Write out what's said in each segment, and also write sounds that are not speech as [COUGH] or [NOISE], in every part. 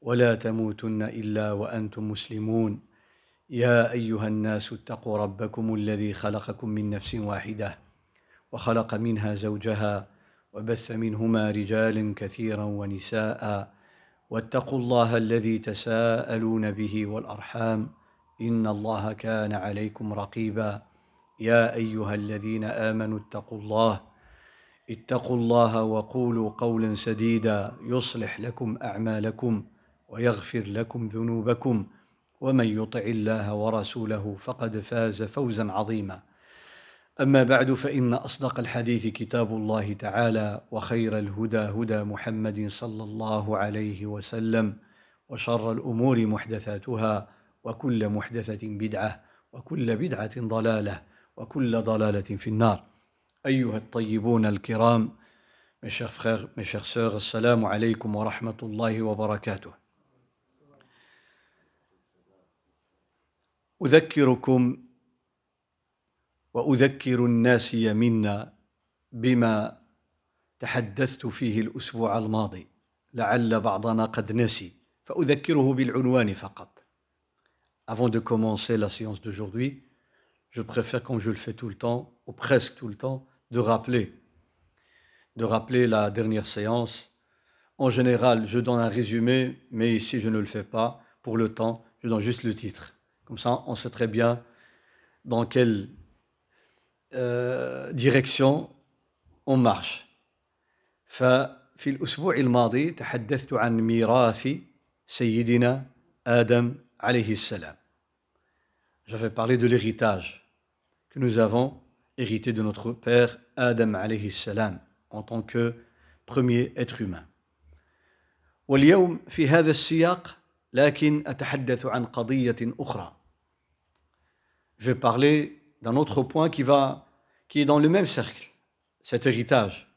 ولا تموتن إلا وأنتم مسلمون. يا أيها الناس اتقوا ربكم الذي خلقكم من نفس واحدة وخلق منها زوجها وبث منهما رجالا كثيرا ونساء. واتقوا الله الذي تساءلون به والأرحام. إن الله كان عليكم رقيبا. يا أيها الذين آمنوا اتقوا الله اتقوا الله وقولوا قولا سديدا يصلح لكم أعمالكم. ويغفر لكم ذنوبكم ومن يطع الله ورسوله فقد فاز فوزا عظيما أما بعد فإن أصدق الحديث كتاب الله تعالى وخير الهدى هدى محمد صلى الله عليه وسلم وشر الأمور محدثاتها وكل محدثة بدعة وكل بدعة ضلالة وكل ضلالة في النار أيها الطيبون الكرام mes chers frères, mes chères sœurs, assalamu alaikum wa rahmatullahi wa barakatuh. أذكركم واذكر الناس منا بما تحدثت فيه الاسبوع الماضي لعل بعضنا قد نسي فاذكره بالعنوان فقط Avant de commencer la séance d'aujourd'hui, je préfère, comme je le fais tout le temps, ou presque tout le temps, de rappeler, de rappeler la dernière séance. En général, je donne un résumé, mais ici, je ne le fais pas. Pour le temps, je donne juste le titre. Comme ça, on sait très bien dans quel ديريكسيون اون مارش ففي الأسبوع الماضي تحدثت عن ميراث سيدنا آدم عليه السلام J'avais parlé de l'héritage que nous avons hérité de notre père Adam alayhi salam en tant que premier être humain. واليوم في هذا السياق لكن أتحدث عن قضية أخرى. Je vais parler d'un autre point qui, va, qui est dans le même cercle, cet héritage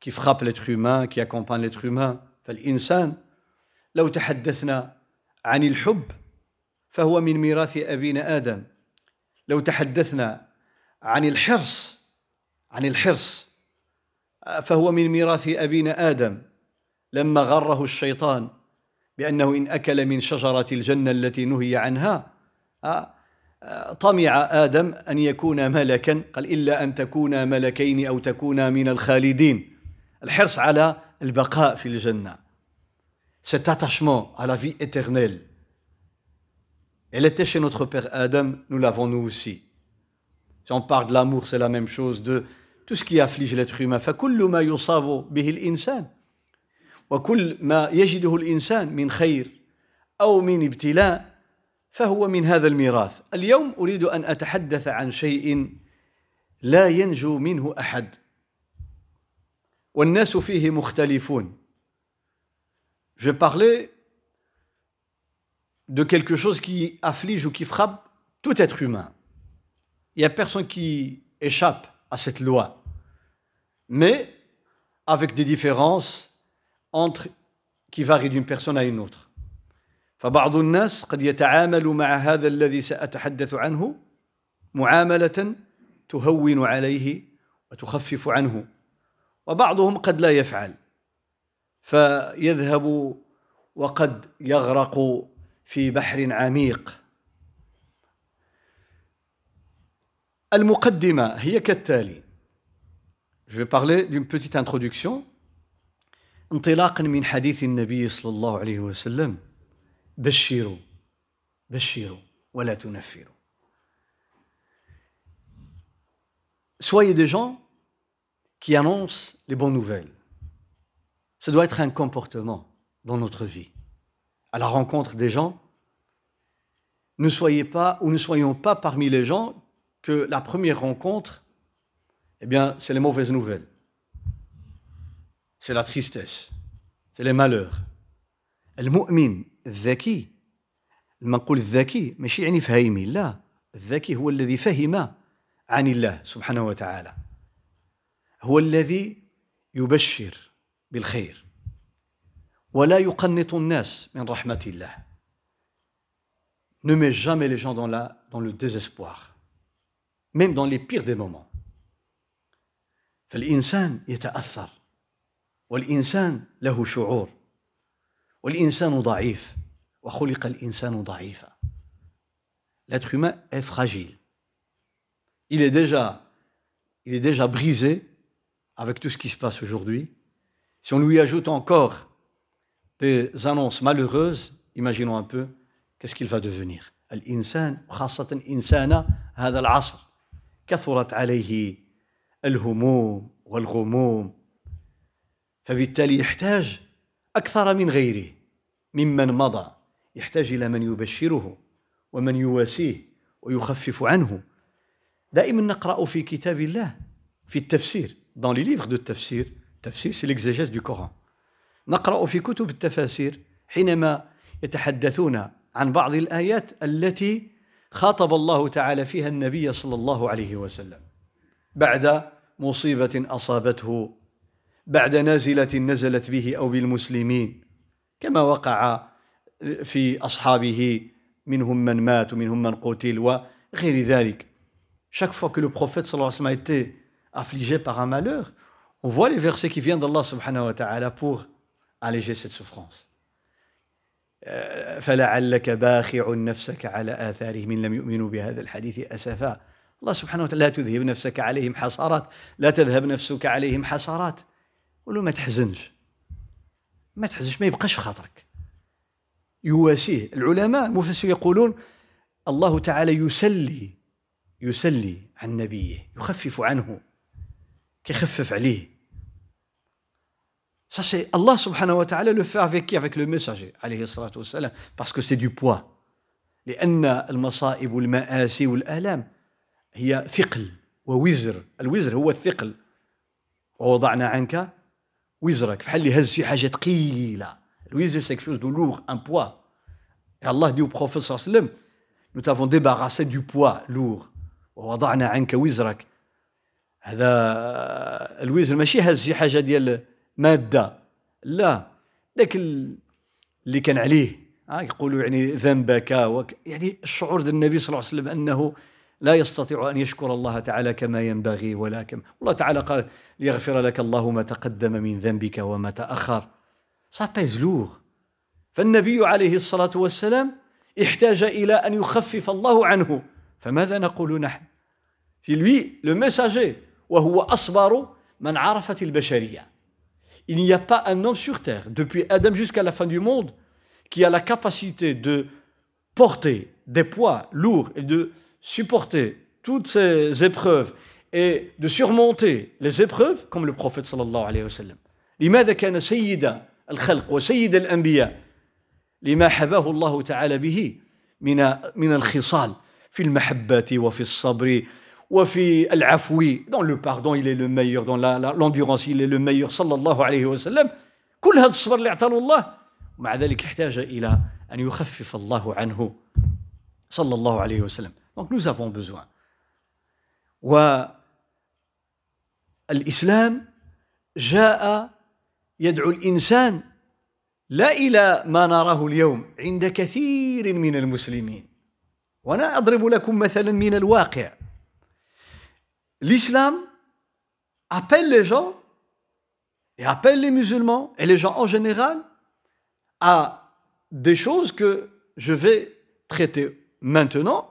qui frappe l'être humain, qui accompagne l'être humain. فالإنسان لو تحدثنا عن الحب فهو من ميراث أبينا آدم لو تحدثنا عن الحرص عن الحرص فهو من ميراث أبينا آدم لما غره الشيطان بأنه إن أكل من شجرة الجنة التي نهي عنها طمع آدم أن يكون ملكا قال إلا أن تكون ملكين أو تكون من الخالدين الحرص على البقاء في الجنة cet attachement à la vie éternelle elle était chez notre père Adam nous l'avons nous aussi si on parle de l'amour c'est la même chose de tout ce qui afflige l'être humain فكل ما يصاب به الإنسان وكل ما يجده الإنسان من خير أو من ابتلاء فهو من هذا الميراث اليوم اريد ان اتحدث عن شيء لا ينجو منه احد والناس فيه مختلفون je vais parler de quelque chose qui afflige ou qui frappe tout être humain. Il n'y a personne qui échappe à cette loi, mais avec des différences entre qui varient d'une personne à une autre. فبعض الناس قد يتعامل مع هذا الذي سأتحدث عنه معاملة تهون عليه وتخفف عنه وبعضهم قد لا يفعل فيذهب وقد يغرق في بحر عميق. المقدمة هي كالتالي Je vais parler d'une petite introduction انطلاقا من حديث النبي صلى الله عليه وسلم. بشروا بشروا ولا تنفروا Soyez des gens qui annoncent les bonnes nouvelles. Ça doit être un comportement dans notre vie. À la rencontre des gens, ne soyez pas ou ne soyons pas parmi les gens que la première rencontre, eh bien, c'est les mauvaises nouvelles. C'est la tristesse, c'est les malheurs. المؤمن الذكي. لما نقول الذكي ماشي يعني فهيمي لا. الذكي هو الذي فهم عن الله سبحانه وتعالى. هو الذي يبشر بالخير. ولا يقنط الناس من رحمة الله. Ne met jamais les gens dans, la, dans le désespoir. Même dans les pires des moments. فالإنسان يتأثر. والإنسان له شعور. والإنسان ضعيف وخلق الإنسان ضعيفا L'être humain est fragile. Il est déjà, il est déjà brisé avec tout ce qui se passe aujourd'hui. Si on lui ajoute encore des annonces malheureuses, imaginons un peu qu'est-ce qu'il va devenir. الإنسان خاصة إنسان هذا العصر كثرت عليه الهموم والغموم فبالتالي يحتاج أكثر من غيره ممن مضى يحتاج إلى من يبشره ومن يواسيه ويخفف عنه. دائما نقرأ في كتاب الله في التفسير dans les livres de tafsir. Tafsir c'est l'exégèse du Coran. نقرأ في كتب التفاسير حينما يتحدثون عن بعض الآيات التي خاطب الله تعالى فيها النبي صلى الله عليه وسلم. بعد مصيبة أصابته بعد نازلة نزلت به أو بالمسلمين كما وقع في أصحابه منهم من مات ومنهم من قتل وغير ذلك. Chaque fois que le prophète sallallahu alayhi wa sallam a été affligé par un malheur on voit les versets qui viennent d'Allah subhanahu wa ta'ala pour alléger cette souffrance. فلعلك باخع نفسك على آثارهم من لم يؤمنوا بهذا الحديث أسفا. الله سبحانه وتعالى لا تذهب نفسك عليهم حسرات لا تذهب نفسك عليهم حسرات. قول ما تحزنش. ما تحزنش ما يبقاش في خاطرك. يواسيه. العلماء المفسرين يقولون الله تعالى يسلي يسلي عن نبيه يخفف عنه كيخفف عليه. Ça, c'est Allah subhanahu wa ta'ala le fait avec qui? Avec le wa salam, parce que c'est du poids. لأن المصائب والمآسي والآلام هي ثقل ووزر. الوزر هو الثقل. ووضعنا عنك وزرك فحال اللي هز شي حاجة ثقيلة الوزر de lourd un poids. Et Allah dit au prophète sallallahu alayhi wa sallam nous t'avons débarrassé du poids lourd. ووضعنا عنك وزرك. هذا الوزر ماشي هز شي حاجة ديال مادة. لا. ذاك اللي كان عليه. يقولوا يعني ذنبك. وك يعني الشعور ديال النبي صلى الله عليه وسلم أنه لا يستطيع أن يشكر الله تعالى كما ينبغي ولا كما الله تعالى قال ليغفر لك الله ما تقدم من ذنبك وما ça pèse lourd فالنبي عليه الصلاة والسلام احتاج إلى أن يخفف الله عنه. فماذا نقول نحن؟ c'est lui le messager وهو أصبر من عرفت البشرية. Il n'y a pas un homme sur terre, depuis Adam jusqu'à la fin du monde, qui a la capacité de porter des poids lourds et de supporter toutes ces épreuves et de surmonter les épreuves comme le prophète sallallahu alayhi wa sallam. لماذا كان سيد الخلق وسيد الأنبياء؟ لما حباه الله تعالى به من من الخصال في المحبة وفي الصبر وفي العفو. Dans le pardon il est le meilleur. Dans l'endurance il est le meilleur. صلى الله عليه وسلم كل هذا الصبر اللي اعطاه الله ومع ذلك احتاج إلى أن يخفف الله عنه. صلى الله عليه وسلم. donc nous avons besoin والإسلام جاء يدعو الإنسان لا إلى ما نراه اليوم عند كثير من المسلمين وأنا أضرب لكم مثلا من الواقع l'islam appelle les gens et appelle les musulmans et les gens en général à des choses que je vais traiter maintenant,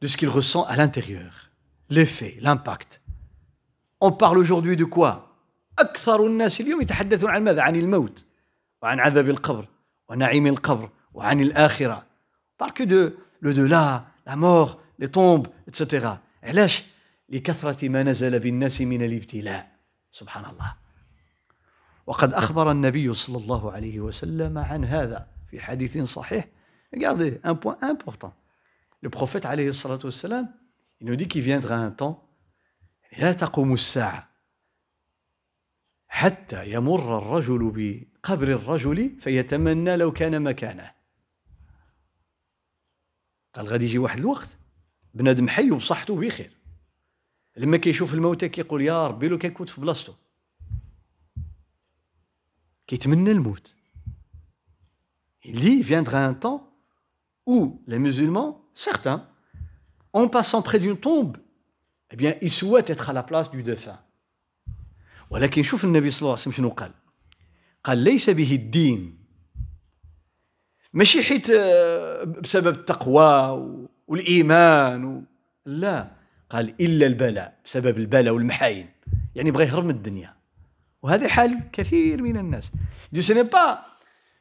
de ce qu'il ressent à l'intérieur. L'effet l'impact. On parle aujourd'hui de quoi? أكثر الناس اليوم يتحدثون عن ماذا؟ عن الموت. وعن عذاب القبر ونعيم القبر وعن الآخرة. Parle que de le-delà, la mort, les tombes, etc. علاش؟ لكثرة ما نزل بالناس من الابتلاء. سبحان الله. وقد أخبر النبي صلى الله عليه وسلم عن هذا في حديث صحيح. Regardez, un point important. Le prophète عليه الصلاة والسلام il nous dit qu'il viendra un temps لا تقوم الساعة حتى يمر الرجل بقبر الرجل فيتمنى لو كان مكانه قال غادي يجي واحد الوقت بنادم حي وبصحته بخير لما كيشوف الموتى كيقول يا ربي لو كان كنت في بلاصتو كيتمنى الموت Il dit, viendra un temps où les musulmans, certains, en passant près d'une tombe, eh bien, ils souhaitent être à la place du défunt. ولكن شوف النبي صلى الله عليه وسلم شنو قال قال ليس به الدين ماشي حيت بسبب التقوى والايمان و... لا قال الا البلاء بسبب البلاء والمحاين يعني بغى يهرب من الدنيا وهذا حال كثير من الناس دو سي با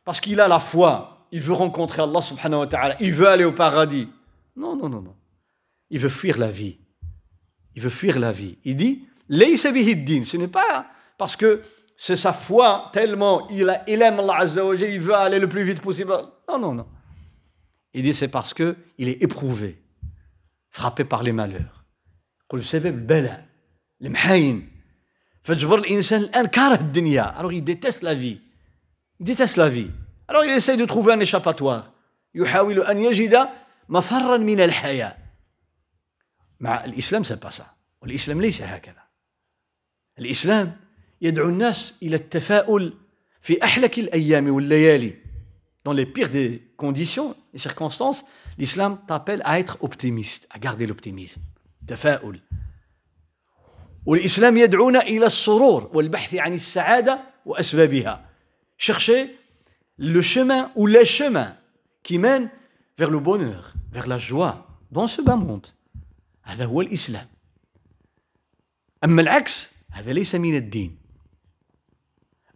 parce qu'il a la foi il veut rencontrer Allah subhanahu wa ta'ala, il veut aller au paradis. Non, non, non, non. Il veut fuir la vie. Il veut fuir la vie. Il dit. Ce n'est pas parce que c'est sa foi tellement il, a, aime Allah il veut aller le plus vite possible. Non, non, non. Il dit, c'est parce que il est éprouvé, frappé par les malheurs. Alors il déteste la vie. Il déteste la vie. Alors il essaie de trouver un échappatoire. يحاول ان يجد مفرا من الحياة مع الاسلام c'est pas ça. والاسلام ليس هكذا الاسلام يدعو الناس إلى التفاؤل في احلك الأيام والليالي dans les pires des conditions et circonstances l'islam t'appelle à être optimiste à garder l'optimisme. تفاؤل والإسلام يدعونا إلى السرور والبحث عن السعادة وأسبابها chercher le chemin ou les chemins qui mènent vers le bonheur vers la joie dans ce bas monde. هذا هو الإسلام أما العكس هذا ليس من الدين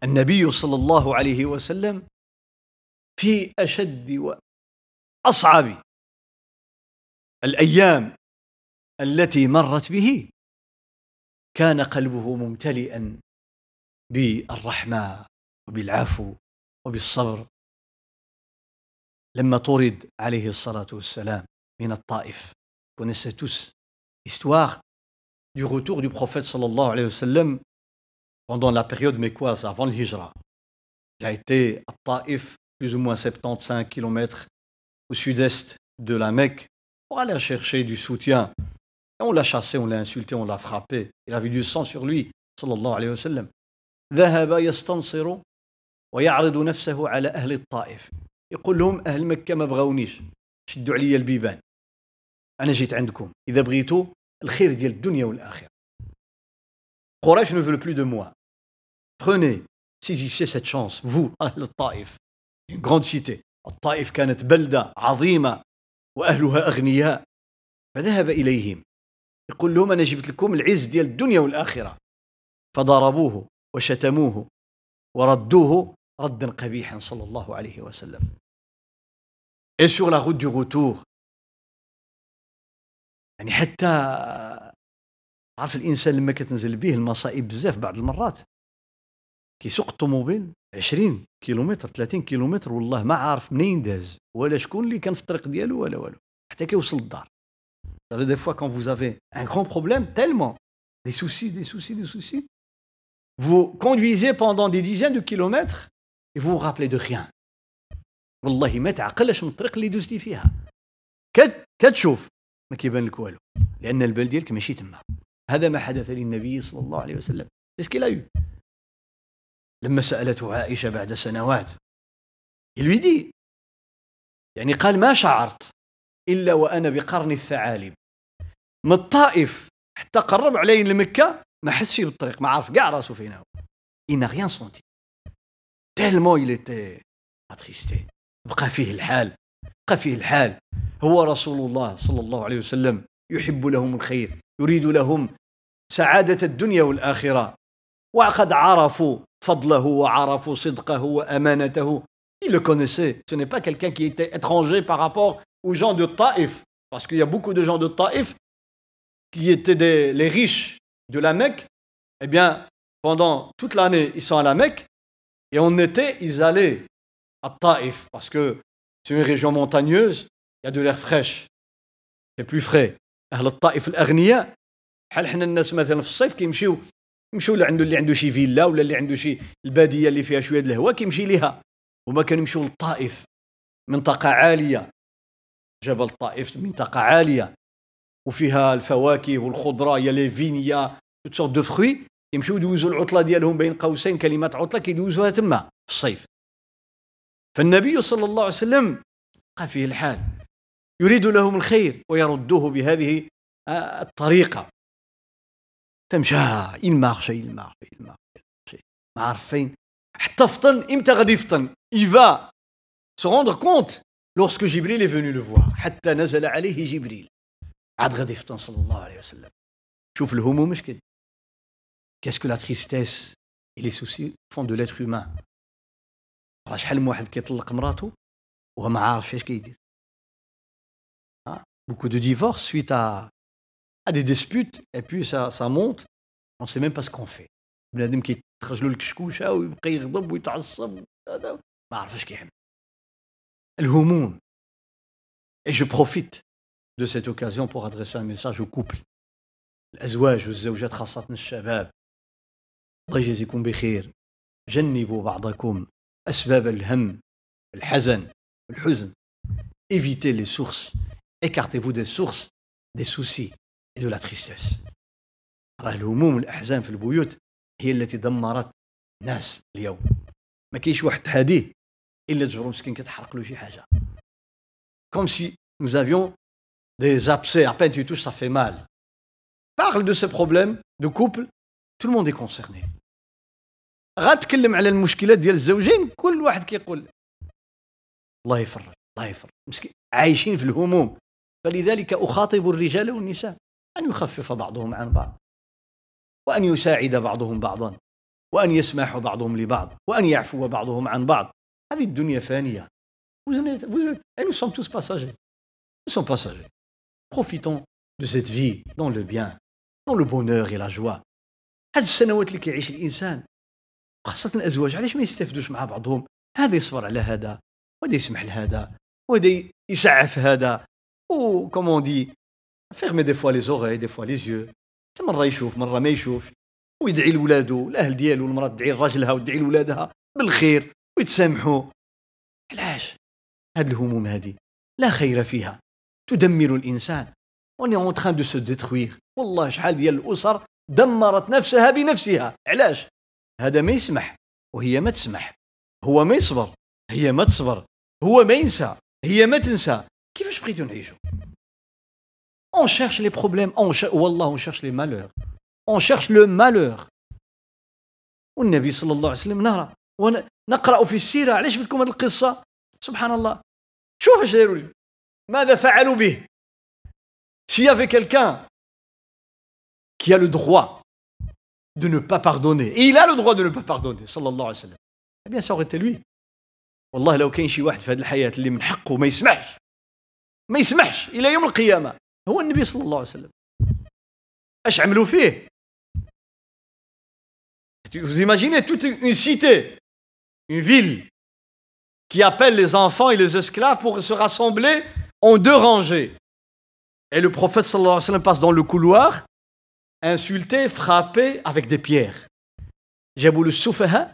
النبي صلى الله عليه وسلم في أشد وأصعب الأيام التي مرت به كان قلبه ممتلئا بالرحمه وبالعفو وبالصبر لما طرد عليه الصلاه والسلام من الطائف connaissez tous l'histoire du retour du prophète sallallahu alayhi wa sallam pendant la période mécoise avant le hijra. Il a été à Taif, plus ou moins 75 km au sud-est de la Mecque, pour aller chercher du soutien on l'a chassé, on l'a insulté, on l'a frappé. Il avait du sang sur lui, صلى الله عليه وسلم. ذهب يستنصر ويعرض نفسه على أهل الطائف. يقول لهم أهل مكة ما بغونيش شدوا علي البيبان. أنا جيت عندكم إذا بغيتوا الخير ديال الدنيا والآخرة. قريش ne veut plus de moi. Prenez, saisissez cette chance, vous, أهل الطائف. Grande cité. الطائف كانت بلدة عظيمة وأهلها أغنياء. فذهب إليهم يقول لهم أنا جبت لكم العز ديال الدنيا والآخرة فضربوه وشتموه وردوه ردا قبيحا صلى الله عليه وسلم. et sur la route du retour يعني حتى عارف الإنسان لما كتنزل به المصائب بزاف بعض المرات. كيسوق الطوموبيل 20 كيلومتر 30 كيلومتر والله ما عارف منين داز ولا شكون اللي كان في الطريق ديالو ولا والو. حتى كيوصل للدار. Des fois, quand vous avez un grand problème, tellement, des soucis, des soucis, des soucis, vous conduisez pendant des dizaines de kilomètres et vous vous rappelez de rien. والله ما تعقلش من الطريق اللي دوزتي فيها كتشوف ما كيبان لك والو لأن البال ديالك ماشي تما هذا ما حدث للنبي صلى الله عليه وسلم اسكي يو لما سالته عائشه بعد سنوات il دي يعني قال ما شعرت الا وأنا بقرن الثعالب من الطائف حتى قرب علي لمكة ما حسش بالطريق ما عارف كاع راسو فين هو n'a rien senti. tellement il était attristé بقى فيه الحال بقى فيه الحال هو رسول الله صلى الله عليه وسلم يحب لهم الخير يريد لهم سعادة الدنيا والآخرة وقد عرفوا فضله وعرفوا صدقه وأمانته il le connaissait ce n'est pas quelqu'un qui était étranger par rapport aux gens de Taïf, parce qu'il y a beaucoup de gens de Taïf qui étaient des, les riches de la Mecque, eh bien, pendant toute l'année, ils sont à la Mecque, Et en été, ils allaient à Taïf, parce que c'est une région montagneuse, il y a de l'air fraîche, c'est plus frais. أهل الطائف الأغنياء بحال حنا الناس مثلا في الصيف كيمشيو يمشيو اللي عنده اللي عنده شي فيلا ولا اللي عنده شي البادية اللي فيها شوية الهواء كيمشي ليها. هما كانوا يمشيو للطائف منطقة عالية. جبل الطائف منطقة عالية. وفيها الفواكه والخضرة y a les vignes y a toutes sortes de fruits يمشيو يدوزوا العطلة ديالهم بين قوسين كلمه عطلة كيدوزوها تما في الصيف. فالنبي صلى الله عليه وسلم بقى فيه الحال. يريد لهم الخير ويردوه بهذه الطريقة. فمشى il marche il marche il marche ما عارف فين حتى فطن إمتى غادي يفطن؟ Il va se rendre compte lorsque Jibril est le voir. حتى نزل عليه جبريل. عاد غادي يفطن صلى الله عليه وسلم. شوف الهموم اش كد qu'est-ce que la tristesse et les soucis font de l'être humain راه شحال من واحد كيطلق مراته وهو ما عارف اش كيدير beaucoup de divorces suite à, à des disputes et puis ça, ça monte on sait même pas ce qu'on fait بنادم كيتخرج له الكشكوشه ويبقى يغضب ويتعصب هذا ما عرفش كيحمل الهموم et je profite de cette occasion pour adresser un message au couple الازواج والزوجات خاصه الشباب الله يجازيكم بخير جنبوا بعضكم اسباب الهم الحزن الحزن évitez les sources écartez-vous des sources des soucis et de la tristesse راه الهموم الأحزان في البيوت هي التي دمرت ناس اليوم ما كاينش واحد تهاديه إلا تجبرو مسكين كتحرق له شي حاجة comme si nous avions des abcès à peine tu touches ça fait mal parle de ce problème de couple monde est concerné. غتكلم على المشكلات ديال الزوجين كل واحد كيقول الله يفرج الله يفرج. مسكين عايشين في الهموم. فلذلك أخاطب الرجال والنساء أن يخفف بعضهم عن بعض. وأن يساعد بعضهم بعضا. وأن يسمح بعضهم لبعض. وأن يعفو بعضهم عن بعض. هذه الدنيا فانية. Vous êtes, vous êtes, et nous sommes tous passagers. Nous sommes passagers. Profitons de cette vie dans le bien, dans le bonheur. هذه السنوات اللي كيعيش الإنسان خاصة الأزواج علاش ما يستافدوش مع بعضهم؟ هذا يصبر على هذا وهذا يسمح لهذا وهذا يسعف هذا comme on dit fermer des fois les oreilles des fois les yeux مرة يشوف مرة ما يشوف ويدعي لولادو الأهل ديالو المرأة تدعي لراجلها وتدعي لولادها بالخير ويتسامحوا. علاش؟ هاد الهموم هذه لا خير فيها تدمر الإنسان on est en train de se détruire والله شحال ديال الأسر دمرت نفسها بنفسها. علاش؟ هذا ما يسمح وهي ما تسمح. هو ما يصبر هي ما تصبر. هو ما ينسى هي ما تنسى. كيفاش بغيتو On cherche les problèmes, on cherche, والله on cherche les malheurs. On cherche le malheur. والنبي صلى الله عليه وسلم نرى ونقرأ في السيرة علاش بدكم هذه القصة؟ سبحان الله. شوف إيش داروا لي. ماذا فعلوا به؟ S'il y avait qui a le droit de ne pas pardonner, et il a le droit de ne pas pardonner, صلى الله عليه وسلم, eh bien ça aurait été lui. والله لو كاين شي واحد في هذه الحياة اللي من حقه ما يسمحش ما يسمحش إلى يوم القيامة هو النبي صلى الله عليه وسلم اش عملوا فيه Vous imaginez toute une cité, une ville, qui appelle les enfants et les esclaves pour se rassembler en deux rangées. Et le prophète sallallahu alayhi wa sallam passe dans le couloir, insulté, frappé avec des pierres. جابوا له السفهاء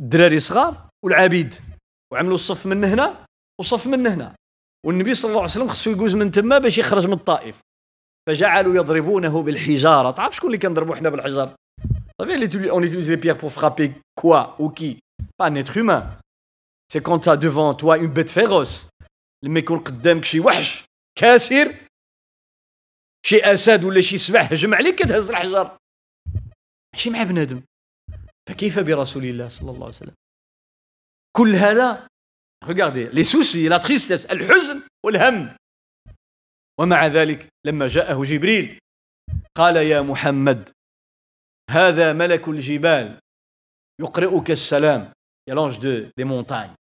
الدراري صغار والعبيد. وعملوا الصف من هنا وصف من هنا. والنبي صلى الله عليه وسلم خصو يجوز من تما باش يخرج من الطائف. فجعلوا يضربونه بالحجارة. تعرف شكون اللي كنضربوا حنا بالحجر صافي on utilise les pierres pour frapper quoi ou qui pas un être humain. C'est quand tu as devant لما يكون قدامك شي وحش كاسر شي أسد ولا شي سبع هجم عليك كتهز الحجر ماشي مع بنادم. فكيف برسول الله صلى الله عليه وسلم؟ كل هذا regardez les soucis la tristesse الحزن والهم. ومع ذلك لما جاءه جبريل قال يا محمد هذا ملك الجبال يقرئك السلام. يا l'ange de des montagnes.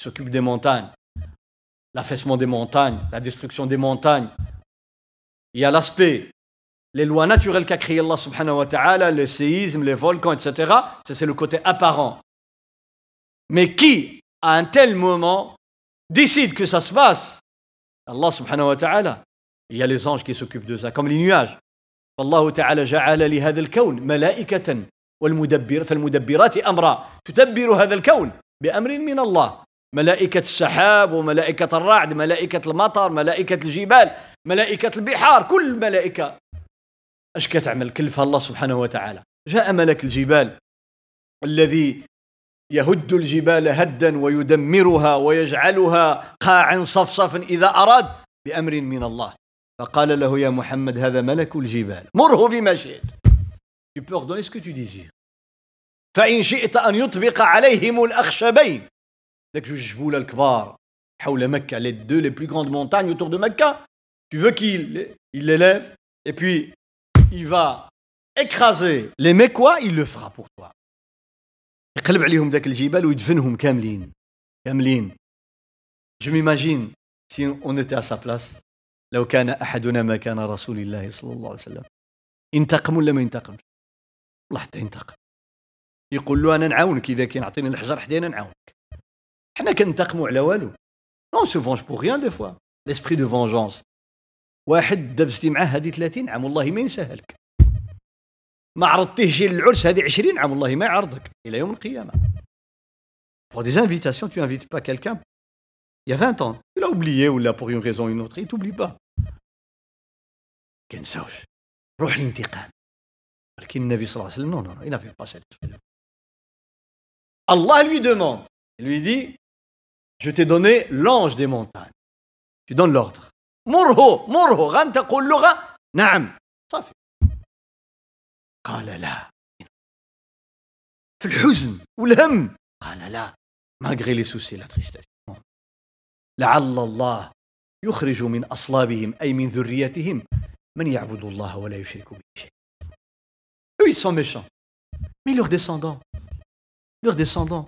S'occupe des montagnes. L'affaissement des montagnes, la destruction des montagnes. Il y a l'aspect, les lois naturelles qu'a créé Allah subhanahu wa ta'ala, les séismes, les volcans, etc. Ça, c'est le côté apparent. Mais qui, à un tel moment, décide que ça se passe? Allah subhanahu wa ta'ala. Il y a les anges qui s'occupent de ça, comme les nuages. Allah ta'ala ja'ala li hadha al-kawn malaikatan wal mudabbir fal mudabbirat amra tudabbiru hadha al-kawn bi amrin min Allah. ملائكة السحاب وملائكة الرعد ملائكة المطر ملائكة الجبال ملائكة البحار كل ملائكة. أش كتعمل؟ كلفها الله سبحانه وتعالى. جاء ملك الجبال الذي يهد الجبال هدا ويدمرها ويجعلها قاعا صفصفا إذا أراد بأمر من الله. فقال له يا محمد هذا ملك الجبال. مره بما شئت. Tu peux ordonner ce que tu désires. فإن شئت أن يطبق عليهم الأخشبين. ذاك جوج جبول الكبار حول مكة les deux les plus grandes montagnes autour de Mecca tu veux qu'il il les lève et puis il va écraser les Mecquois il le fera pour toi. يقلب عليهم ذاك الجبال ويدفنهم كاملين كاملين je m'imagine si on était à sa place لو كان أحدنا مكان رسول الله صلى الله عليه وسلم ينتقم ولا ما ينتقمش والله حتى ينتقم يقول له أنا نعاونك اذا كي نعطيني الحجر حدي أنا نعاونك حنا كنتقموا على والو nous on se venge pour rien des fois l'esprit de vengeance واحد دبستي معاه هذه 30 عام والله ما ينساها لك ما عرضتيه شي للعرس هذه 20 عام والله ما يعرضك إلى يوم القيامه Pour des invitations, tu n'invites pas quelqu'un. Il y a 20 ans. Il a oublié ou là pour une raison ou une autre, il t'oublie pas. كنساوش روح الانتقام ولكن النبي صلى الله عليه وسلم non non il n'avait pas cette Allah lui demande. Il lui dit je t'ai donné l'ange des montagnes tu donnes l'ordre مره مره غن تقول لغة نعم صافي قال لا في الحزن والهم قال لا malgré les soucis la tristesse لعل الله يخرج من أصلابهم أي من ذريتهم من يعبد الله ولا يشرك به شيء Eux, ils sont méchants. Mais leurs descendants, leurs descendants,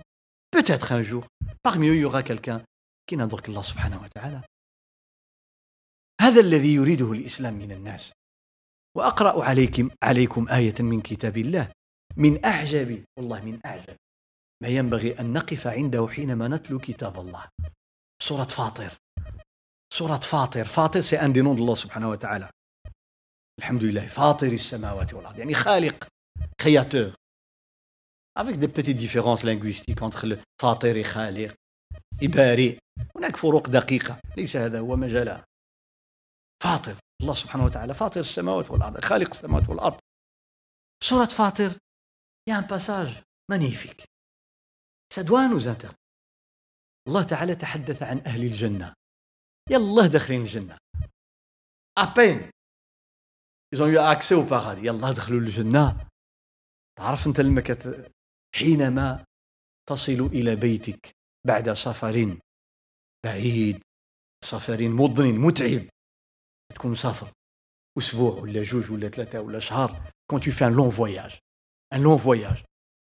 peut-être un jour, parmi eux, il y aura quelqu'un qui n'adore qu'Allah subhanahu wa ta'ala. هذا الذي يريده الإسلام من الناس. وأقرأ عليكم عليكم آية من كتاب الله. من أعجب والله من أعجب. ما ينبغي أن نقف عنده حينما نتلو كتاب الله. سورة فاطر. سورة فاطر. فاطر سي ان دي نون الله سبحانه وتعالى الحمد لله. فاطر السماوات والأرض. يعني خالق créateur. Avec des petites différences linguistiques entre le فاطر خالق بارئ هناك فروق دقيقة ليس هذا هو مجالها فاطر الله سبحانه وتعالى فاطر السماوات والأرض خالق السماوات والأرض سورة فاطر passage magnifique. Ça doit nous interpeller. الله تعالى تحدث عن أهل الجنة يلا داخلين الجنة أبين ils ont eu accès au paradis. يلا دخلوا الجنة تعرف أنت لما كت... حينما تصل إلى بيتك بعد سفر بعيد سفر مضن متعب تكون مسافر أسبوع ولا جوج ولا ثلاثة ولا شهر. Quand tu fais un long voyage un long voyage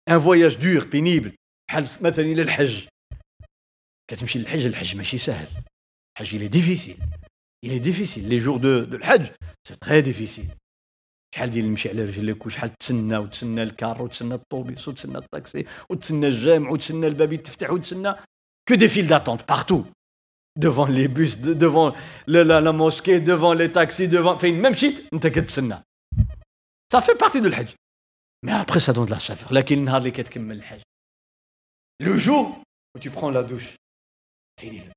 un voyage dur pénible بحال مثلا إلى الحج. كتمشي للحج الحج ماشي سهل. الحج il est difficile. Les jours de, de الحج c'est très difficile. شحال ديال المشي على رجلك وشحال تسنى وتسنى الكار وتسنى الطوبيس وتسنى الطاكسي وتسنى الجامع وتسنى الباب يتفتح وتسنى que des files d'attente partout. Devant les bus devant la, la, la mosquée devant les taxis devant فين ما مشيت انت كتسنى ça fait partie de الحج mais après ça donne de la saveur. لكن النهار اللي كتكمل الحج le jour où tu prends la douche fini le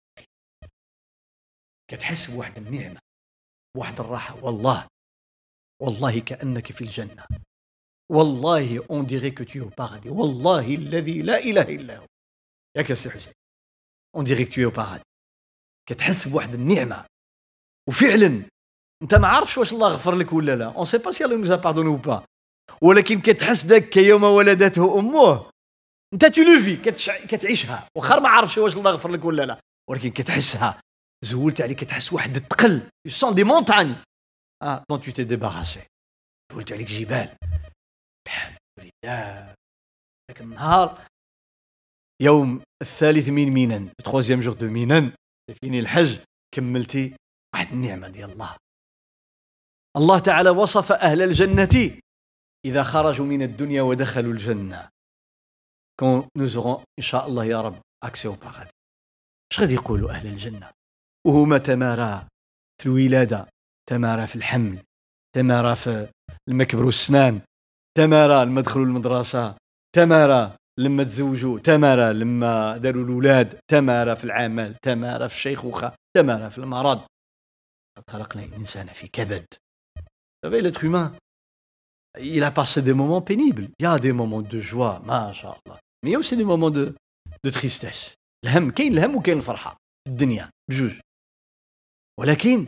كتحس بواحد النعمه بواحد الراحه والله والله كأنك في الجنة. والله on dirait que tu paradis. والله الذي لا إله إلا هو. ياك سي حسين on dirait que tu es كتحس بواحد النعمة. وفعلا أنت ما عارفش واش الله غفر لك ولا لا. on sait pas si الله nous a pardonnés ou pas ولكن كتحس داك يوم ولدته أمه. أنت tu le fais كتعيشها. واخا ما عارفش واش الله غفر لك ولا لا. ولكن كتحسها. زولت عليك كتحس واحد الثقل. ce sont des montagnes ah dont tu t'es débarrassé زولت عليك جبال الحمد ذاك النهار يوم الثالث من منى troisième jour de Mina fini الحج كملتي واحد النعمة ديال الله الله تعالى وصف أهل الجنة إذا خرجوا من الدنيا ودخلوا الجنة كون نوزغون إن شاء الله يا رب أكسي باغادي اش غادي يقولوا أهل الجنة وهما تمارا في الولادة تمارا في الحمل تمارا في المكبر والسنان تمارا لما دخلوا المدرسة تمارا لما تزوجوا تمارا لما داروا الأولاد تمارا في العمل تمارا في الشيخوخة تمارا في المرض خلقنا الإنسان في كبد savez, l'être humain, il a passé des moments pénibles. Il y a des moments de joie, mashallah. Mais il y a aussi des moments de, de tristesse. الهم كاين الهم وكاين الفرحة في الدنيا بجوج ولكن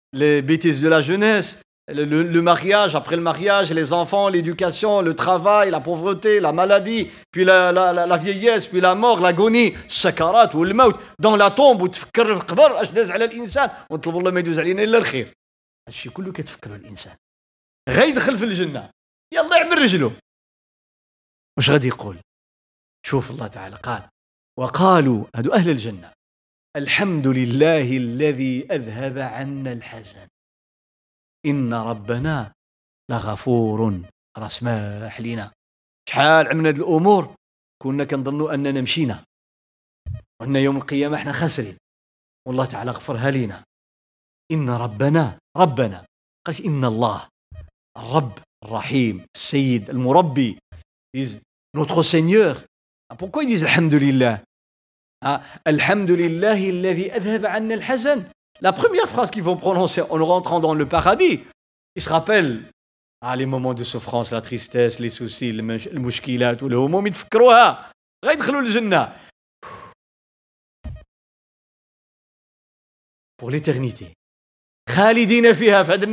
les bêtises de la jeunesse le, le, le, mariage, après le mariage, les enfants, l'éducation, le travail, la pauvreté, la maladie, puis la, la, la, la vieillesse, puis la mort, l'agonie, السكرات والموت dans la tombe وتفكر في القبر اش داز على الانسان ونطلب الله ما يدوز علينا الا الخير هادشي كله كتفكره الانسان غيدخل في الجنه يلا يعمل رجله واش غادي يقول شوف الله تعالى قال وقالوا هادو أهل الجنه الحمد لله الذي أذهب عنا الحزن. إن ربنا لغفور راه سماح لينا شحال عملنا هاد الأمور كنا كنظنوا أننا مشينا. وأن يوم القيامة إحنا خاسرين. والله تعالى غفرها لينا. إن ربنا ربنا قالش إن الله الرب الرحيم السيد المربي Seigneur. Pourquoi ils disent الحمد لله؟ Ah, la première phrase qu'ils vont prononcer en rentrant dans le paradis, ils se rappellent ah, les moments de souffrance, la tristesse, les soucis, les mouchkilat, ou le homom, ils fkrouha. Pour l'éternité. Khalidina fiha fad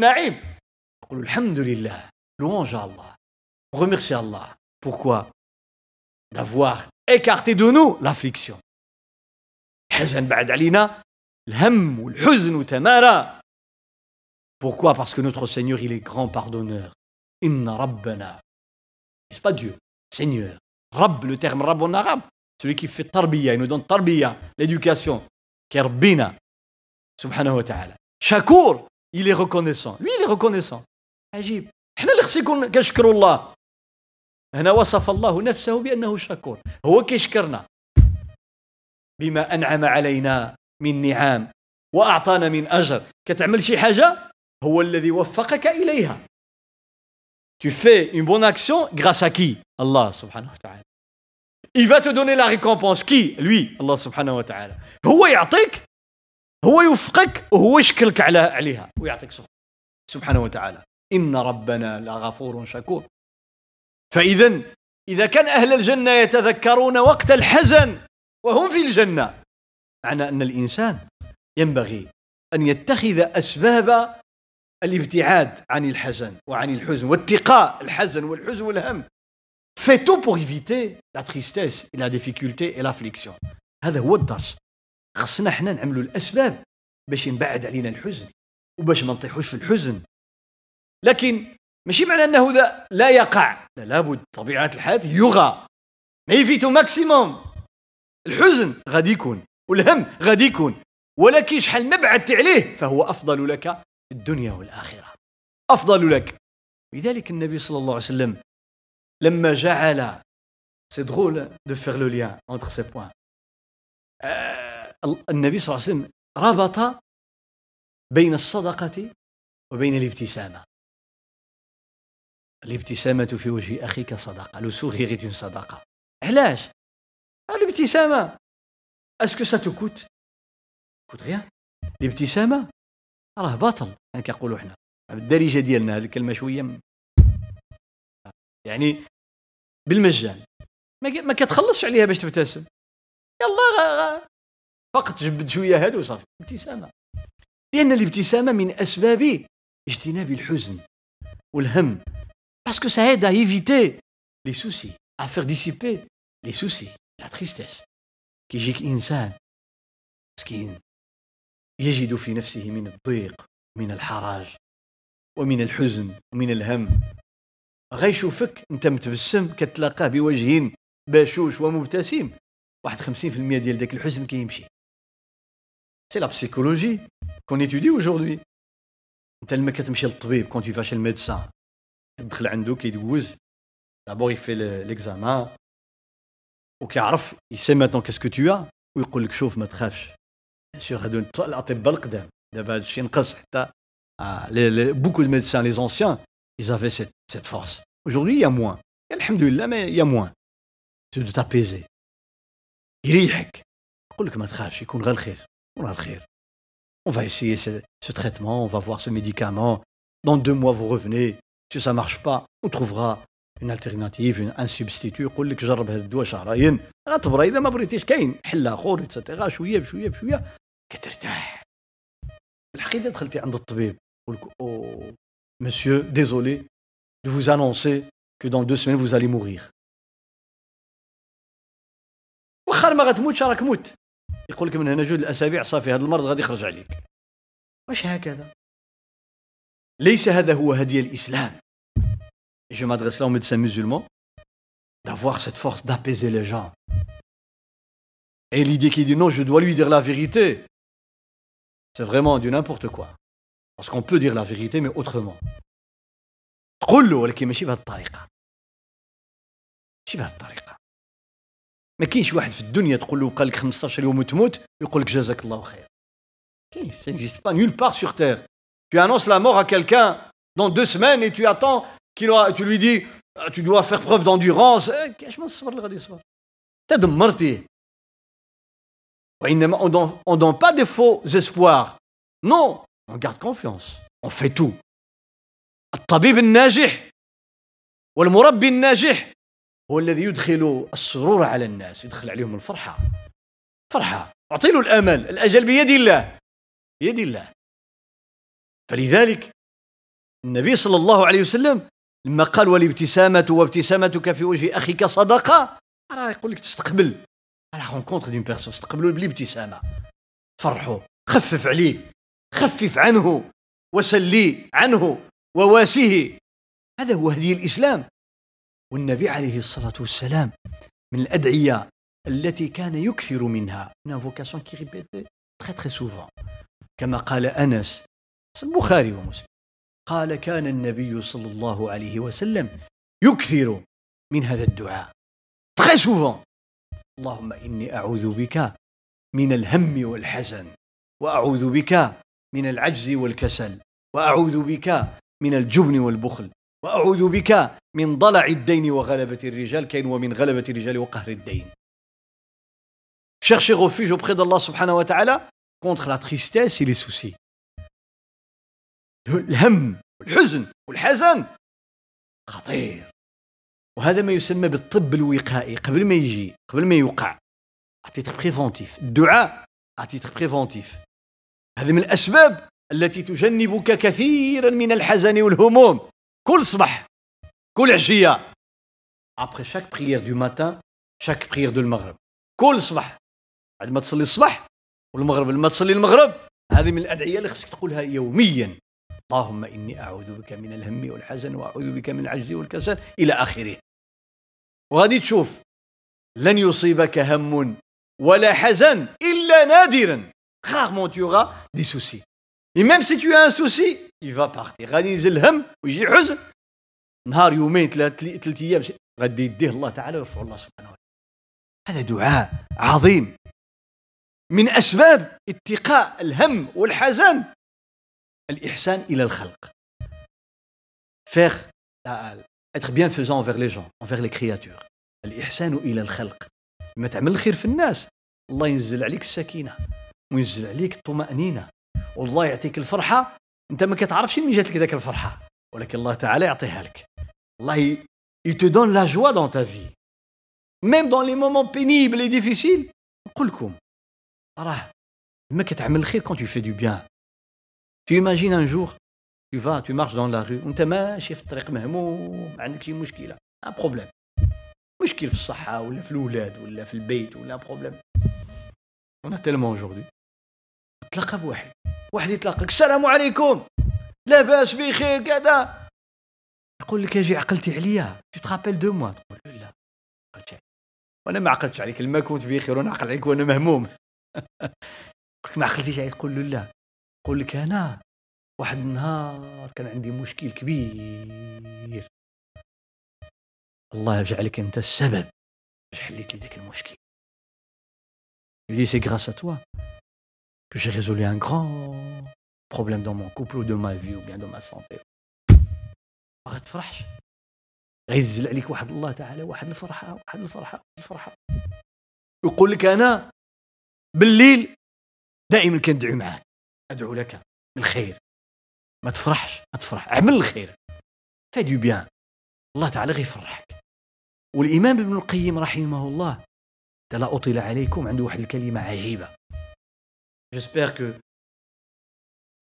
Louange à Allah. Remercie Allah. Pourquoi? D'avoir écarté de nous l'affliction. حزن بعد علينا الهم والحزن وتمارى Pourquoi Parce que notre Seigneur, il est grand pardonneur. Inna Rabbana. C'est pas Dieu, Seigneur. Rabb, le terme Rabb en arabe, celui qui fait tarbiya, il nous donne tarbiya, l'éducation. Kerbina, subhanahu wa ta'ala. Shakur, il est reconnaissant. Lui, il est reconnaissant. عجيب. إحنا اللي خص يكون كنشكروا الله. هنا وصف الله نفسه بأنه شكور. هو كيشكرنا. بما أنعم علينا من نعام وأعطانا من أجر كتعمل شي حاجة هو الذي وفقك إليها Tu fais une bonne action grâce à qui Allah subhanahu wa ta'ala. Il va te donner la récompense. Qui Lui, Allah subhanahu wa. هو يعطيك هو يوفقك وهو يشكرك على عليها ويعطيك سبحانه وتعالى. إن ربنا لغفور شكور. فإذا إذا كان أهل الجنة يتذكرون وقت الحزن وهم في الجنة. معنى أن الإنسان ينبغي أن يتخذ أسباب الابتعاد عن الحزن وعن الحزن واتقاء الحزن والحزن والهم. Fait tout pour éviter la tristesse et la difficulté هذا هو الدرس. خصنا إحنا نعملوا الأسباب باش ينبعد علينا الحزن وباش ما نطيحوش في الحزن. لكن ماشي معنى أنه لا يقع. لا لابد طبيعة الحياة يغى. ما يفيتو ماكسيموم الحزن غادي يكون والهم غادي يكون ولكن شحال ما بعدت عليه فهو أفضل لك في الدنيا والآخرة. أفضل لك. لذلك النبي صلى الله عليه وسلم لما جعل c'est drôle de faire le lien entre ces points النبي صلى الله عليه وسلم ربط بين الصدقة وبين الابتسامة. الابتسامة في وجه أخيك صدقة le sourire صدقة. علاش؟ الابتسامة est-ce que ça te coûte coûte rien الابتسامه راه باطل يعني كيقولوا حنا بالدارجه ديالنا هذه الكلمة شوية م... يعني بالمجان ما كتخلصش عليها باش تبتسم يلا غا غا فقط جبد شوية هادو صافي ابتسامه لأن الابتسامه من اسباب اجتناب الحزن والهم باسكو ça aide à éviter les soucis à faire dissiper les soucis. La tristesse. كيجيك انسان مسكين يجد في نفسه من الضيق من الحرج ومن الحزن ومن الهم غيشوفك انت متبسم كتلاقاه بوجه بشوش ومبتسم واحد 50% ديال داك الحزن كيمشي c'est la psychologie qu'on étudie aujourd'hui انت لما كتمشي للطبيب quand tu vas chez le médecin تدخل عنده كيدوز d'abord il fait l'examen وكيعرف يسي ماتون كاسكو تو ويقول لك شوف ما تخافش سيغ هادو الاطباء القدام دابا هذا الشيء نقص حتى بوكو دو ميدسان لي زونسيان ils avaient cette, cette force. Aujourd'hui, il y a moins. Alhamdulillah, mais il y a moins. C'est de t'apaiser. يريحك يقول لك ما تخافش يكون غير الخير يكون غير الخير on va essayer ce, ce, traitement, on va voir ce médicament. Dans deux mois, vous revenez. Si ça ne marche pas, on trouvera alternative, une, un substitut. يقول لك جرب هذا الدواء شهرين غتبرى إذا ما بريتيش كاين حل آخر اتسيتيرا شوية بشوية بشوية كترتاح. الحقيقة دخلتي عند الطبيب يقول لك أوه Monsieur, désolé de vous annoncer que dans deux semaines vous allez mourir. واخا ما غتموتش راك موت يقول لك من هنا جوج الأسابيع صافي هذا المرض غادي يخرج عليك واش هكذا ليس هذا هو هدي الإسلام je m'adresse là aux médecins musulmans d'avoir cette force d'apaiser les gens et l'idée qui dit non je dois lui dire la vérité c'est vraiment du n'importe quoi parce qu'on peut dire la vérité mais autrement تقول له ولكن ماشي بهذه الطريقه ماشي بهذه الطريقه ما كاينش واحد في الدنيا تقول له بقى لك 15 يوم وتموت ويقول لك جزاك الله خير كاينش ça n'existe pas nulle part sur terre tu annonces la mort à quelqu'un dans deux semaines et tu attends qu'il tu lui dis tu dois faire preuve d'endurance اش من الصبر اللي غادي يصبر انت دمرتيه وانما on donne, on donne pas de faux espoirs. Non on garde confiance. On fait tout. الطبيب الناجح والمربي الناجح هو الذي يدخل السرور على الناس يدخل عليهم الفرحة فرحة أعطي له الأمل الأجل بيد الله بيد الله فلذلك النبي صلى الله عليه وسلم لما قال والابتسامة وابتسامتك في وجه أخيك صدقة راه يقول لك تستقبل. à la rencontre d'une personne استقبلوا بالابتسامة. فرحوا خفف عليه خفف عنه وسلي عنه وواسيه هذا هو هدي الإسلام. والنبي عليه الصلاة والسلام من الأدعية التي كان يكثر منها invocation qui répétait très très souvent. كما قال أنس البخاري ومسلم. قال كان النبي صلى الله عليه وسلم يكثر من هذا الدعاء. Très souvent. اللهم إني أعوذ بك من الهم والحزن وأعوذ بك من العجز والكسل وأعوذ بك من الجبن والبخل وأعوذ بك من ضلع الدين وغلبة الرجال كاين ومن غلبة الرجال وقهر الدين. Cherchez refuge auprès d'Allah subhanahu wa ta'ala contre la tristesse et les soucis. الهم والحزن والحزن. خطير. وهذا ما يسمى بالطب الوقائي. قبل ما يجي قبل ما يوقع. à titre préventif الدعاء à titre préventif هذه من الأسباب التي تجنبك كثيرا من الحزن والهموم. كل صباح كل عشية. Après chaque prière du matin chaque prière de المغرب كل صباح. بعد ما تصلي الصباح والمغرب لما تصلي المغرب هذه من الأدعية اللي خصك تقولها يوميا. اللهم إني أعوذ بك من الهم والحزن وأعوذ بك من العجز والكسل إلى آخره. وغادي تشوف لن يصيبك هم ولا حزن إلا نادرا. Rarement tu auras des soucis. Et même si tu as un souci, il va partir. غادي ينزل الهم ويجي حزن نهار يومين ثلاث أيام غادي يديه الله تعالى ويرفع الله سبحانه وتعالى. هذا دعاء عظيم. من أسباب اتقاء الهم والحزن. الإحسان إلى الخلق. Faire être bienfaisant envers les gens, envers les créatures. الإحسان إلى الخلق. لما تعمل الخير في الناس. الله ينزل عليك السكينة وينزل عليك الطمأنينة. والله يعطيك الفرحة. أنت ما كتعرفش منين جات لك ذاك الفرحة. ولكن الله تعالى يعطيها لك. الله te donne la joie dans ta vie. Même dans les moments pénibles et difficiles. نقول لكم راه ما كتعمل الخير quand tu fais du bien Tu imagines un jour, tu vas, tu marches dans la rue, وانت ماشي في الطريق مهموم عندك شي مشكلة. un problème مشكل في الصحة ولا في الأولاد ولا في البيت ولا problèmes on a tellement aujourd'hui تلقى بواحد. واحد يتلاقاك السلام عليكم. لاباس بخير كذا. يقول لك أجي عقلتي عليا. tu te rappelles de moi تقول لا عقلتي عليا وأنا ما عقلتش عليك لما كنت بخير وأنا عقل عليك وأنا مهموم. [LAUGHS] ما عقلتيش عليك تقول له لا. يقول لك أنا واحد النهار كان عندي مشكل كبير. الله يجعلك أنت السبب باش حليت لي ذاك المشكل. Lui dis c'est grâce à toi que j'ai résolu un grand problème dans mon couple ou de ma vie ou bien de ما غتفرحش غيزل عليك واحد الله تعالى واحد الفرحه واحد الفرحه واحد الفرحه يقول لك أنا بالليل دائما كندعي معاك أدعو لك بالخير ما تفرحش ما تفرح. اعمل الخير. في دو بيان الله تعالى غيفرحك والإمام ابن القيم رحمه الله لا أطيل عليكم عنده واحد الكلمة عجيبة. J'espère que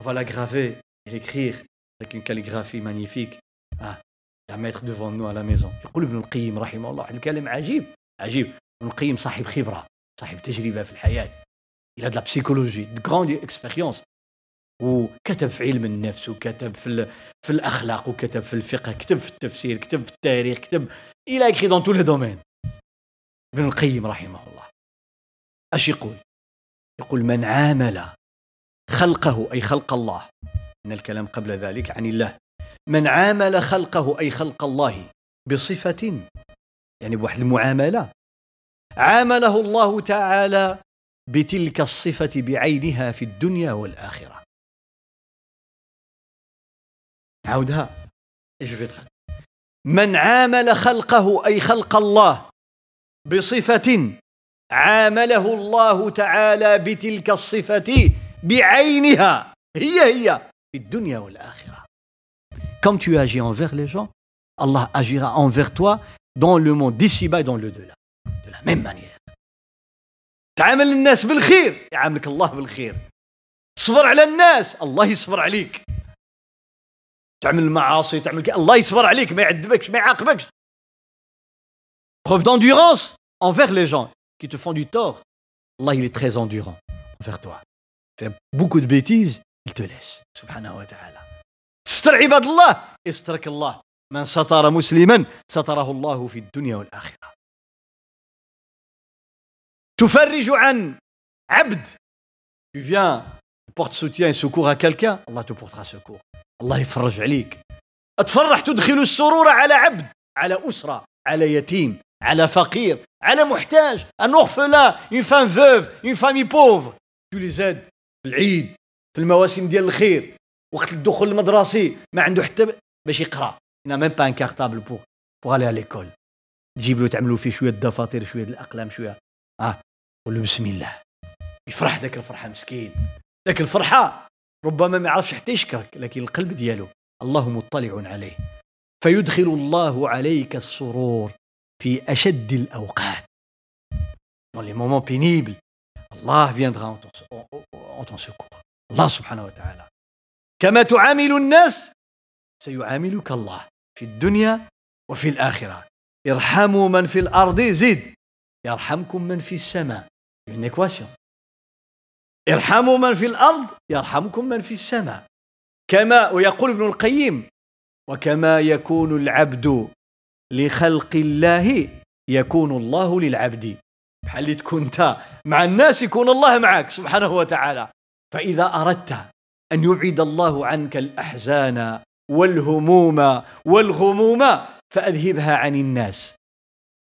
on va la graver avec une calligraphie magnifique. Ah, la mettre devant nous à la maison. يقول ابن القيم رحمه الله واحد الكلام عجيب عجيب. ابن القيم صاحب خبرة صاحب تجربة في الحياة. Il a de la psychologie de grande expérience وكتب في علم النفس وكتب في في الأخلاق وكتب في الفقه كتب في التفسير كتب في التاريخ كتب إلى dans tous les domaines. ابن القيم رحمه الله. اش يقول؟ يقول من عامل خلقه أي خلق الله إن الكلام قبل ذلك عن الله. من عامل خلقه أي خلق الله بصفة يعني بواحد المعاملة. عامله الله تعالى بتلك الصفة بعينها في الدنيا والآخرة إيش في من عامل خلقه أي خلق الله بصفة عامله الله تعالى بتلك الصفة بعينها. هي هي في الدنيا والآخرة. Comme tu agis envers les gens Allah agira envers toi dans le monde d'ici-bas et dans le delà. De la même manière. تعامل الناس بالخير. يعاملك الله بالخير. تصبر على الناس. الله يصبر عليك. تعمل المعاصي تعمل كي. الله يصبر عليك ما يعذبكش ما يعاقبكش preuve d'endurance envers les gens qui te font du tort Allah il est très endurant envers toi fais beaucoup de bêtises il te laisse سبحانه وتعالى استر عباد الله استرك الله من ستر مسلما ستره الله في الدنيا والآخرة تفرج عن عبد tu viens porte soutien et secours à quelqu'un Allah te portera secours الله يفرج عليك. أتفرح تدخل السرور على عبد على أسرة على يتيم على فقير على محتاج. Un orphelin une femme veuve une famille pauvre. Tu les aides في العيد في المواسم ديال الخير وقت الدخول المدرسي ما عنده حتى باش يقرأ. N'a même pas un cartable pour pour aller à l'école. تجيب له تعملوا فيه شوية الدفاتر شوية الأقلام شوية. آه قول له بسم الله. يفرح ذاك الفرحة مسكين. ذاك الفرحة ربما ما يعرفش حتى يشكرك لكن القلب ديالو الله مطلع عليه. فيدخل الله عليك السرور في أشد الأوقات. Dans les moments pénibles Allah viendra en الله سبحانه وتعالى كما تعامل الناس سيعاملك الله في الدنيا وفي الآخرة. ارحموا من في الأرض زد. يرحمكم من في السماء. Une équation. ارحموا من في الأرض يرحمكم من في السماء. كما ويقول ابن القيم وكما يكون العبد لخلق الله يكون الله للعبد. بحال اللي تكون انت مع الناس يكون الله معك سبحانه وتعالى. فإذا أردت أن يبعد الله عنك الأحزان والهموم والغموم فأذهبها عن الناس.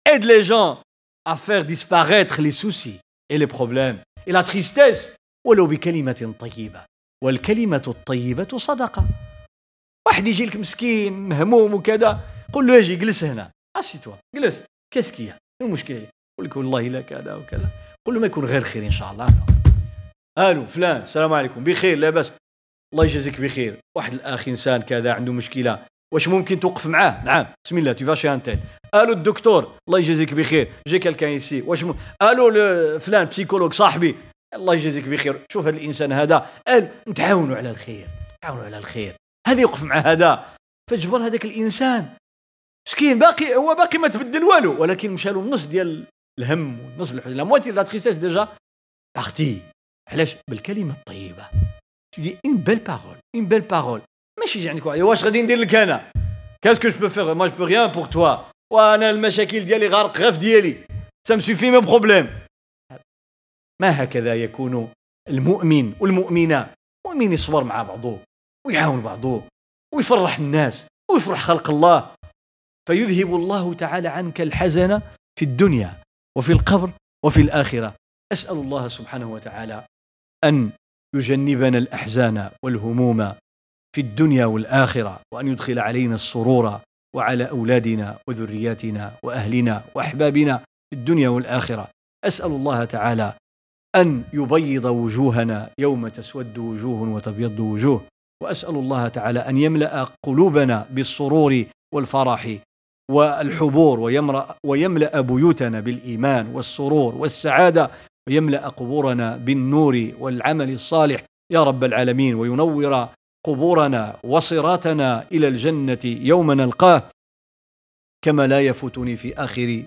Aide les gens à faire disparaître les soucis et les problèmes et la tristesse. ولو بكلمة طيبة والكلمة الطيبة صدقة. واحد يجي لك مسكين مهموم وكذا قول له أجي جلس هنا. assieds-toi جلس. qu'est-ce qu'il y a شنو المشكلة؟ يقول لك والله لا كذا وكذا. قول له ما يكون غير خير إن شاء الله. ألو فلان السلام عليكم. بخير لاباس الله يجازيك بخير. واحد الأخ إنسان كذا عنده مشكلة. واش ممكن توقف معاه؟ نعم. بسم الله chez un tel. ألو الدكتور الله يجازيك بخير. j'ai quelqu'un ici واش م... ألو فلان psychologue صاحبي. الله يجازيك بخير. شوف هذا الإنسان هذا قال نتعاونوا على الخير نتعاونوا على الخير. هذا يوقف مع هذا. فجبر هذاك الإنسان. مسكين باقي هو باقي ما تبدل والو. ولكن مشى له النص ديال الهم والنص الحزن la moitié la tristesse déjà. partie علاش؟ بالكلمة الطيبة. tu dis une belle parole une belle parole ماشي عندك واش غادي ندير لك أنا؟ qu'est-ce que je peux faire mais je peux rien pour toi وأنا المشاكل ديالي غارق غير في ديالي. ça me suffit mes problèmes ما هكذا يكون المؤمن والمؤمنة؟ المؤمن يصبر مع بعضه ويعاون بعضه ويفرح الناس ويفرح خلق الله. فيذهب الله تعالى عنك الحزن في الدنيا وفي القبر وفي الآخرة. أسأل الله سبحانه وتعالى أن يجنبنا الأحزان والهموم في الدنيا والآخرة وأن يدخل علينا السرور وعلى أولادنا وذرياتنا وأهلنا وأحبابنا في الدنيا والآخرة. أسأل الله تعالى أن يبيض وجوهنا يوم تسود وجوه وتبيض وجوه. وأسأل الله تعالى أن يملأ قلوبنا بالسرور والفرح والحبور ويملأ, بيوتنا بالإيمان والسرور والسعادة ويملأ قبورنا بالنور والعمل الصالح. يا رب العالمين وينور قبورنا وصراطنا إلى الجنة يوم نلقاه. كما لا يفوتني في آخر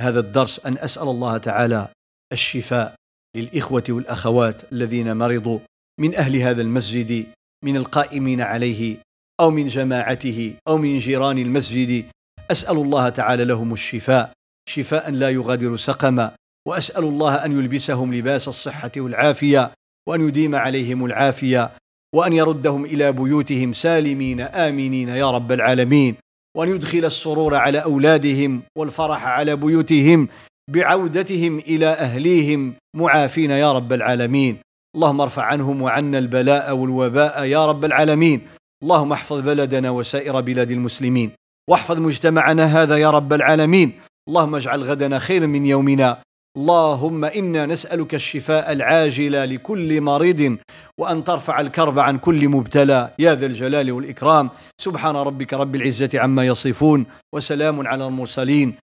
هذا الدرس أن أسأل الله تعالى الشفاء للإخوة والأخوات الذين مرضوا من أهل هذا المسجد من القائمين عليه أو من جماعته أو من جيران المسجد. أسأل الله تعالى لهم الشفاء شفاء لا يغادر سقما. وأسأل الله أن يلبسهم لباس الصحة والعافية وأن يديم عليهم العافية وأن يردهم إلى بيوتهم سالمين آمنين يا رب العالمين. وأن يدخل السرور على أولادهم والفرح على بيوتهم. بعودتهم إلى أهليهم معافين يا رب العالمين. اللهم ارفع عنهم وعنا البلاء والوباء يا رب العالمين. اللهم احفظ بلدنا وسائر بلاد المسلمين. واحفظ مجتمعنا هذا يا رب العالمين. اللهم اجعل غدنا خيرا من يومنا. اللهم إنا نسألك الشفاء العاجل لكل مريض وأن ترفع الكرب عن كل مبتلى. يا ذا الجلال والإكرام. سبحان ربك رب العزة عما يصفون وسلام على المرسلين.